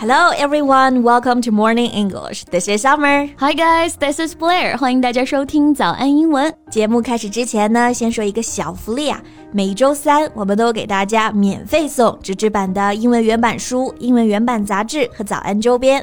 Hello everyone, welcome to Morning English. This is Summer. Hi guys, this is Blair. 欢迎大家收听早安英文。节目开始之前呢，先说一个小福利啊！每周三我们都给大家免费送纸质版的英文原版书、英文原版杂志和早安周边。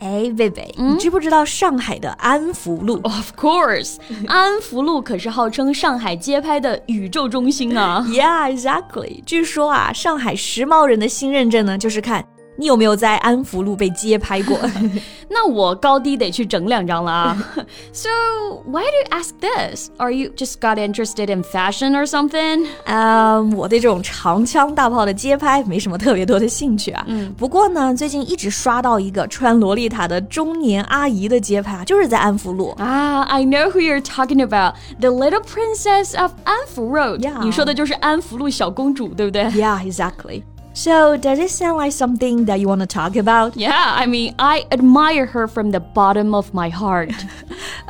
哎，贝贝，你知不知道上海的安福路？Of course，安福路可是号称上海街拍的宇宙中心啊！Yeah, exactly。据说啊，上海时髦人的新认证呢，就是看。你有没有在安福路被街拍过？那我高低得去整两张了啊。So why do you ask this? Are you just got interested in fashion or something? 嗯，我对这种长枪大炮的街拍没什么特别多的兴趣啊。嗯，不过呢，最近一直刷到一个穿洛丽塔的中年阿姨的街拍，就是在安福路啊。I know who you're talking about, the Little Princess of Anfu Road. Yeah，你说的就是安福路小公主，对不对？Yeah, exactly. So, does it sound like something that you want to talk about? Yeah, I mean, I admire her from the bottom of my heart.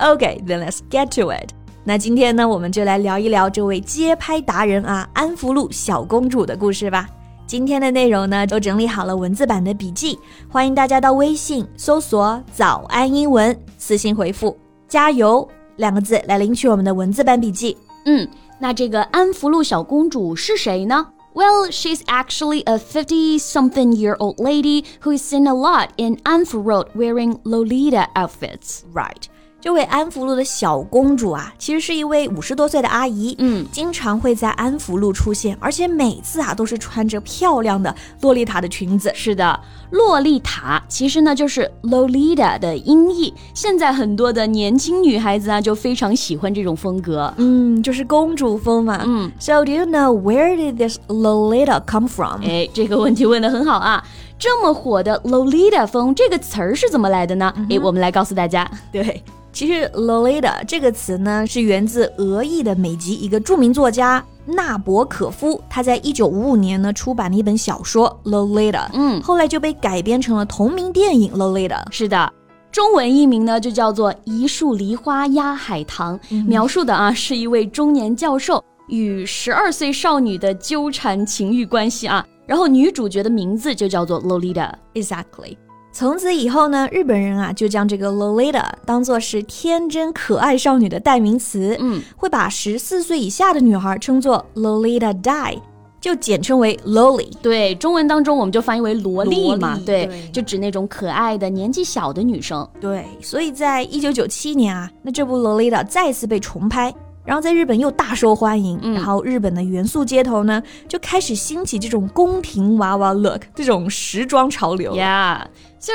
okay, then let's get to it. 那今天呢，我们就来聊一聊这位街拍达人啊，安福路小公主的故事吧。今天的内容呢，都整理好了文字版的笔记，欢迎大家到微信搜索“早安英文”，私信回复“加油”两个字来领取我们的文字版笔记。嗯，那这个安福路小公主是谁呢？well, she's actually a 50 something year old lady who is seen a lot in Anfu Road wearing Lolita outfits. Right. 这位安福路的小公主啊，其实是一位五十多岁的阿姨，嗯，经常会在安福路出现，而且每次啊都是穿着漂亮的洛丽塔的裙子。是的，洛丽塔其实呢就是 Lolita 的音译。现在很多的年轻女孩子啊就非常喜欢这种风格，嗯，就是公主风嘛。嗯，So do you know where did this Lolita come from？哎，这个问题问得很好啊。这么火的 Lolita 风这个词儿是怎么来的呢？哎，我们来告诉大家。对。其实 Lolita 这个词呢，是源自俄裔的美籍一个著名作家纳博可夫，他在一九五五年呢出版了一本小说 Lolita，嗯，后来就被改编成了同名电影 Lolita。是的，中文译名呢就叫做《一树梨花压海棠》，描述的啊是一位中年教授与十二岁少女的纠缠情欲关系啊，然后女主角的名字就叫做 Lolita，exactly。从此以后呢，日本人啊就将这个 Lolita 当做是天真可爱少女的代名词，嗯，会把十四岁以下的女孩称作 Lolita Die，就简称为 Lolly。对，中文当中我们就翻译为萝莉嘛，对，就指那种可爱的年纪小的女生。对，所以在一九九七年啊，那这部 Lolita 再次被重拍。然后在日本又大受欢迎，然后日本的元素街头呢就开始兴起这种宫廷娃娃 look 这种时装潮流。Yeah. So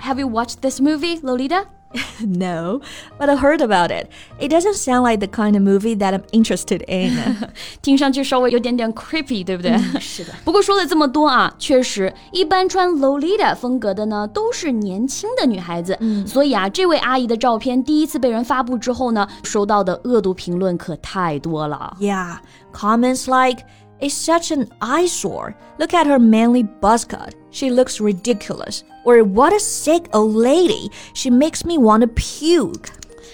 have you watched this movie, Lolita? no, but I heard about it. It doesn't sound like the kind of movie that I'm interested in. 听上去稍微有点点 creepy，对不对？是的。不过说了这么多啊，确实，一般穿 Lolita 风格的呢，都是年轻的女孩子。嗯，所以啊，这位阿姨的照片第一次被人发布之后呢，收到的恶毒评论可太多了。Yeah, comments like is such an eyesore. Look at her manly buzz cut. She looks ridiculous. Or what a sick old lady. She makes me want to puke.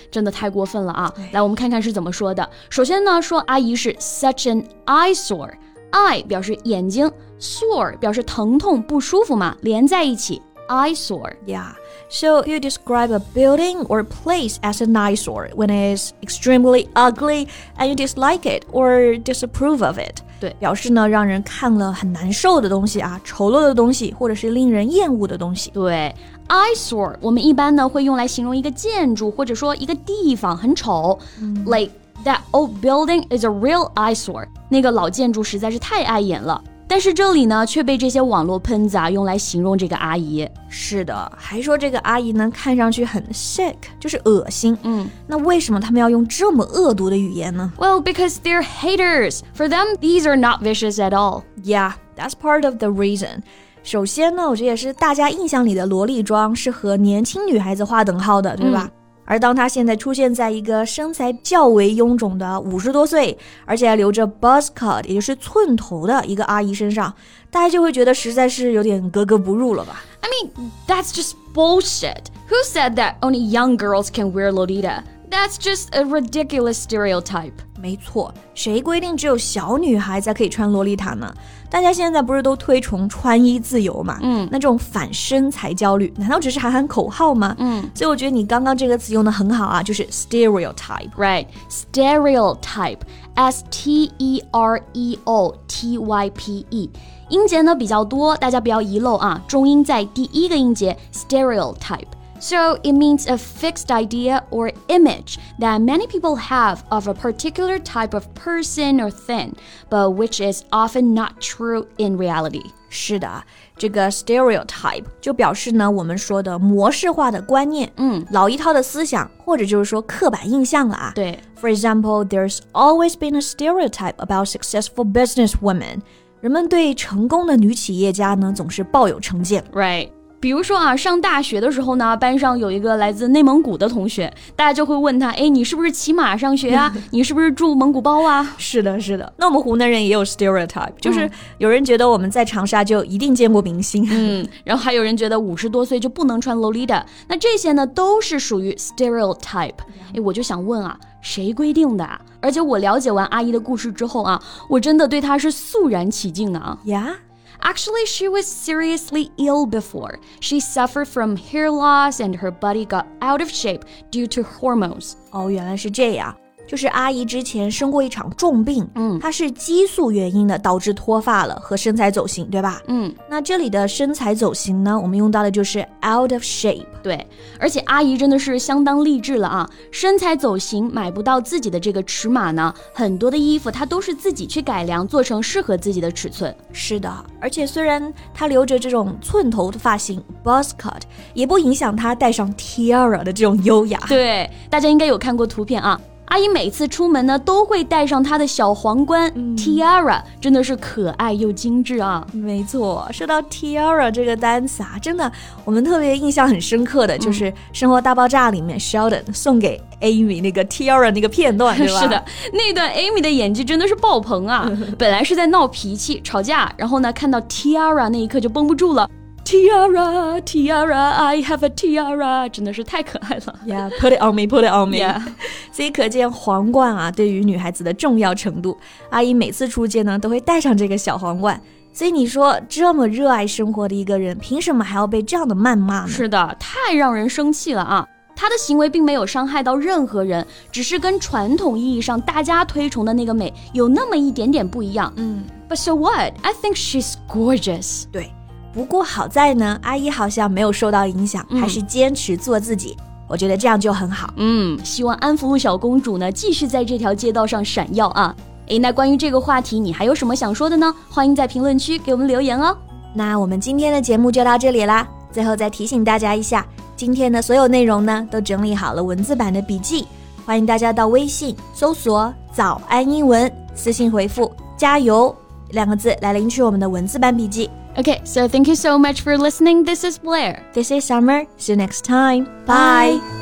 真的太过分了啊！来，我们看看是怎么说的。首先呢，说阿姨是 such an eyesore。eye 表示眼睛，sore 表示疼痛不舒服嘛，连在一起。 eyesore. Yeah. So you describe a building or place as an eyesore when it is extremely ugly and you dislike it or disapprove of it. 对，表示呢让人看了很难受的东西啊，丑陋的东西，或者是令人厌恶的东西。对，eyesore 我们一般呢会用来形容一个建筑或者说一个地方很丑、嗯、，like that old building is a real eyesore。那个老建筑实在是太碍眼了。 但是这里呢，却被这些网络喷子啊用来形容这个阿姨。是的，还说这个阿姨呢看上去很 sick，就是恶心。嗯，那为什么他们要用这么恶毒的语言呢？Well, because they're haters. For them, these are not vicious at all. Yeah, that's part of the reason. 首先呢，我觉得也是大家印象里的萝莉装是和年轻女孩子划等号的，对吧？而当她现在出现在一个身材较为臃肿的五十多岁，而且还留着 buzz cut，也就是寸头的一个阿姨身上，大家就会觉得实在是有点格格不入了吧？I mean, that's just bullshit. Who said that only young girls can wear Lolita? That's just a ridiculous stereotype. 没错，谁规定只有小女孩才可以穿洛丽塔呢？大家现在不是都推崇穿衣自由嘛？嗯，那这种反身材焦虑，难道只是喊喊口号吗？嗯，所以我觉得你刚刚这个词用的很好啊，就是 stereotype，right？stereotype，s t e r e o t y p e，音节呢比较多，大家不要遗漏啊，重音在第一个音节 stereotype。So it means a fixed idea or image that many people have of a particular type of person or thing, but which is often not true in reality. 是的，这个 stereotype 就表示呢我们说的模式化的观念，嗯，老一套的思想，或者就是说刻板印象了啊。对，For example, there's always been a stereotype about successful business women. 人们对成功的女企业家呢总是抱有成见。Right. 比如说啊，上大学的时候呢，班上有一个来自内蒙古的同学，大家就会问他，哎，你是不是骑马上学啊？你是不是住蒙古包啊？是的，是的。那我们湖南人也有 stereotype，就是有人觉得我们在长沙就一定见过明星，嗯，然后还有人觉得五十多岁就不能穿 lolita，那这些呢都是属于 stereotype。哎，我就想问啊，谁规定的？而且我了解完阿姨的故事之后啊，我真的对她是肃然起敬啊。呀。Actually, she was seriously ill before. She suffered from hair loss and her body got out of shape due to hormones. 哦，原来是这样。 就是阿姨之前生过一场重病，嗯，她是激素原因的导致脱发了和身材走形，对吧？嗯，那这里的身材走形呢，我们用到的就是 out of shape。对，而且阿姨真的是相当励志了啊！身材走形买不到自己的这个尺码呢，很多的衣服她都是自己去改良，做成适合自己的尺寸。是的，而且虽然她留着这种寸头的发型 buzz cut，也不影响她戴上 tiara 的这种优雅。对，大家应该有看过图片啊。阿姨每次出门呢，都会戴上她的小皇冠 tiara，真的是可爱又精致啊。没错，说到 tiara 这个单词啊，真的我们特别印象很深刻的就是《生活大爆炸》里面 Sheldon 送给 Amy 那个 tiara 那个片段，对吧？是的，那段 Amy 的演技真的是爆棚啊！本来是在闹脾气、吵架，然后呢，看到 tiara 那一刻就绷不住了。Tiara, tiara, I have a tiara，真的是太可爱了。Yeah, put it on me, put it on me. Yeah. 所以可见皇冠啊，对于女孩子的重要程度。阿姨每次出街呢，都会戴上这个小皇冠。所以你说，这么热爱生活的一个人，凭什么还要被这样的谩骂呢？是的，太让人生气了啊！她的行为并没有伤害到任何人，只是跟传统意义上大家推崇的那个美有那么一点点不一样。嗯，But so what? I think she's gorgeous. 对。不过好在呢，阿姨好像没有受到影响，还是坚持做自己。我觉得这样就很好。嗯，希望安福路小公主呢继续在这条街道上闪耀啊！诶，那关于这个话题，你还有什么想说的呢？欢迎在评论区给我们留言哦。那我们今天的节目就到这里啦。最后再提醒大家一下，今天的所有内容呢都整理好了文字版的笔记，欢迎大家到微信搜索“早安英文”，私信回复“加油”两个字来领取我们的文字版笔记。Okay, so thank you so much for listening. This is Blair. This is Summer. See you next time. Bye.